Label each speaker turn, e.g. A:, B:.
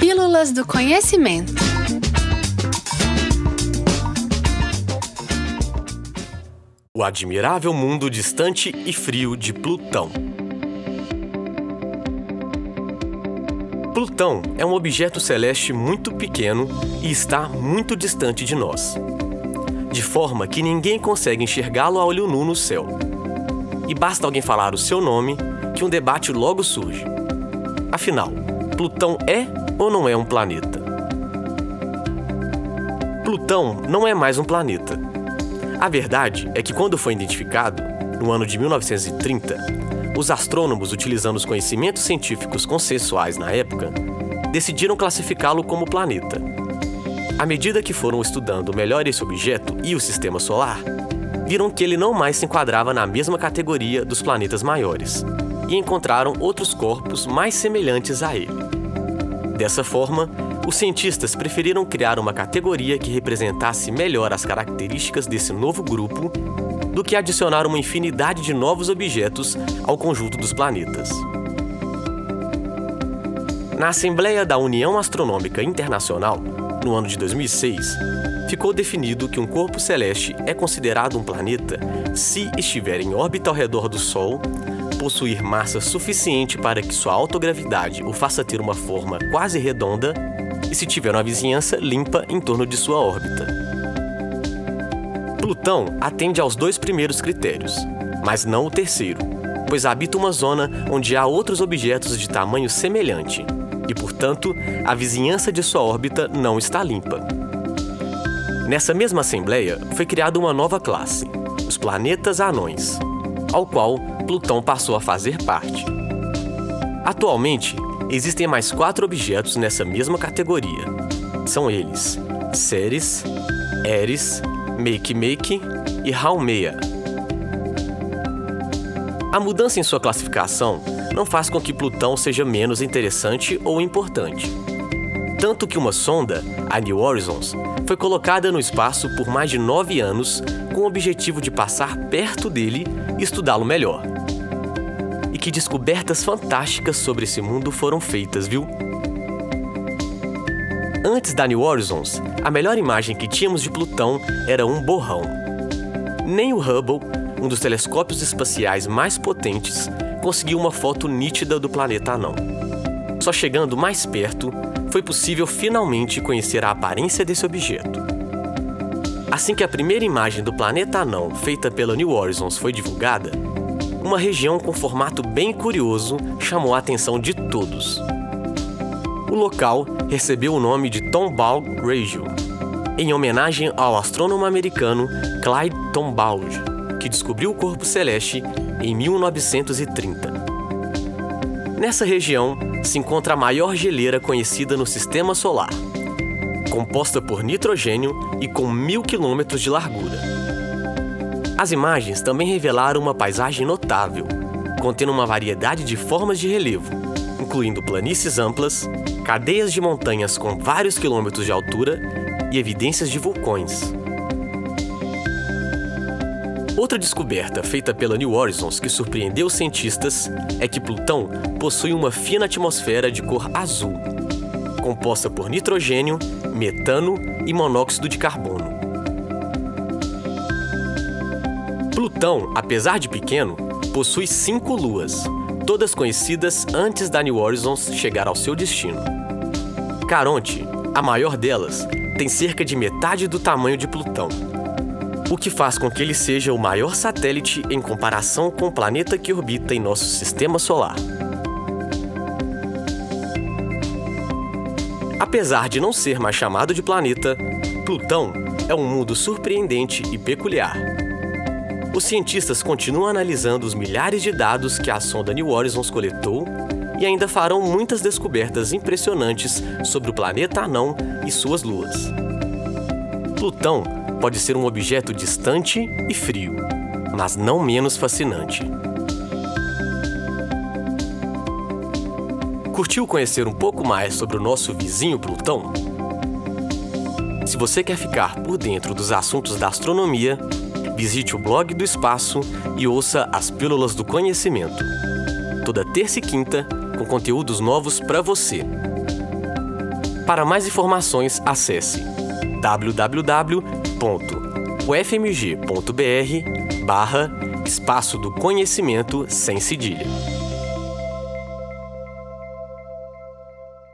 A: Pílulas do Conhecimento.
B: O admirável mundo distante e frio de Plutão. Plutão é um objeto celeste muito pequeno e está muito distante de nós, de forma que ninguém consegue enxergá-lo a olho nu no céu. E basta alguém falar o seu nome que um debate logo surge. Afinal, Plutão é ou não é um planeta? Plutão não é mais um planeta. A verdade é que quando foi identificado, no ano de 1930, os astrônomos, utilizando os conhecimentos científicos consensuais na época, decidiram classificá-lo como planeta. À medida que foram estudando melhor esse objeto e o sistema solar, viram que ele não mais se enquadrava na mesma categoria dos planetas maiores e encontraram outros corpos mais semelhantes a ele. Dessa forma, os cientistas preferiram criar uma categoria que representasse melhor as características desse novo grupo do que adicionar uma infinidade de novos objetos ao conjunto dos planetas. Na Assembleia da União Astronômica Internacional, no ano de 2006, ficou definido que um corpo celeste é considerado um planeta se estiver em órbita ao redor do Sol possuir massa suficiente para que sua autogravidade o faça ter uma forma quase redonda e se tiver uma vizinhança limpa em torno de sua órbita. Plutão atende aos dois primeiros critérios, mas não o terceiro, pois habita uma zona onde há outros objetos de tamanho semelhante e, portanto, a vizinhança de sua órbita não está limpa. Nessa mesma assembleia, foi criada uma nova classe, os planetas anões, ao qual Plutão passou a fazer parte. Atualmente, existem mais quatro objetos nessa mesma categoria. São eles Ceres, Eris, Make-Make e Haumea. A mudança em sua classificação não faz com que Plutão seja menos interessante ou importante. Tanto que uma sonda, a New Horizons, foi colocada no espaço por mais de nove anos com o objetivo de passar perto dele e estudá-lo melhor que descobertas fantásticas sobre esse mundo foram feitas, viu? Antes da New Horizons, a melhor imagem que tínhamos de Plutão era um borrão. Nem o Hubble, um dos telescópios espaciais mais potentes, conseguiu uma foto nítida do planeta anão. Só chegando mais perto, foi possível finalmente conhecer a aparência desse objeto. Assim que a primeira imagem do planeta anão feita pela New Horizons foi divulgada, uma região com formato bem curioso chamou a atenção de todos. O local recebeu o nome de Tombaugh Region, em homenagem ao astrônomo americano Clyde Tombaugh, que descobriu o corpo celeste em 1930. Nessa região se encontra a maior geleira conhecida no sistema solar, composta por nitrogênio e com mil quilômetros de largura. As imagens também revelaram uma paisagem notável, contendo uma variedade de formas de relevo, incluindo planícies amplas, cadeias de montanhas com vários quilômetros de altura e evidências de vulcões. Outra descoberta feita pela New Horizons que surpreendeu os cientistas é que Plutão possui uma fina atmosfera de cor azul, composta por nitrogênio, metano e monóxido de carbono. Plutão, apesar de pequeno, possui cinco luas, todas conhecidas antes da New Horizons chegar ao seu destino. Caronte, a maior delas, tem cerca de metade do tamanho de Plutão, o que faz com que ele seja o maior satélite em comparação com o planeta que orbita em nosso sistema solar. Apesar de não ser mais chamado de planeta, Plutão é um mundo surpreendente e peculiar os cientistas continuam analisando os milhares de dados que a sonda New Horizons coletou e ainda farão muitas descobertas impressionantes sobre o planeta anão e suas luas. Plutão pode ser um objeto distante e frio, mas não menos fascinante. Curtiu conhecer um pouco mais sobre o nosso vizinho Plutão? Se você quer ficar por dentro dos assuntos da astronomia, visite o blog do Espaço e ouça as Pílulas do Conhecimento. Toda terça e quinta, com conteúdos novos para você. Para mais informações, acesse www.ufmg.br barra Espaço do Conhecimento sem cedilha.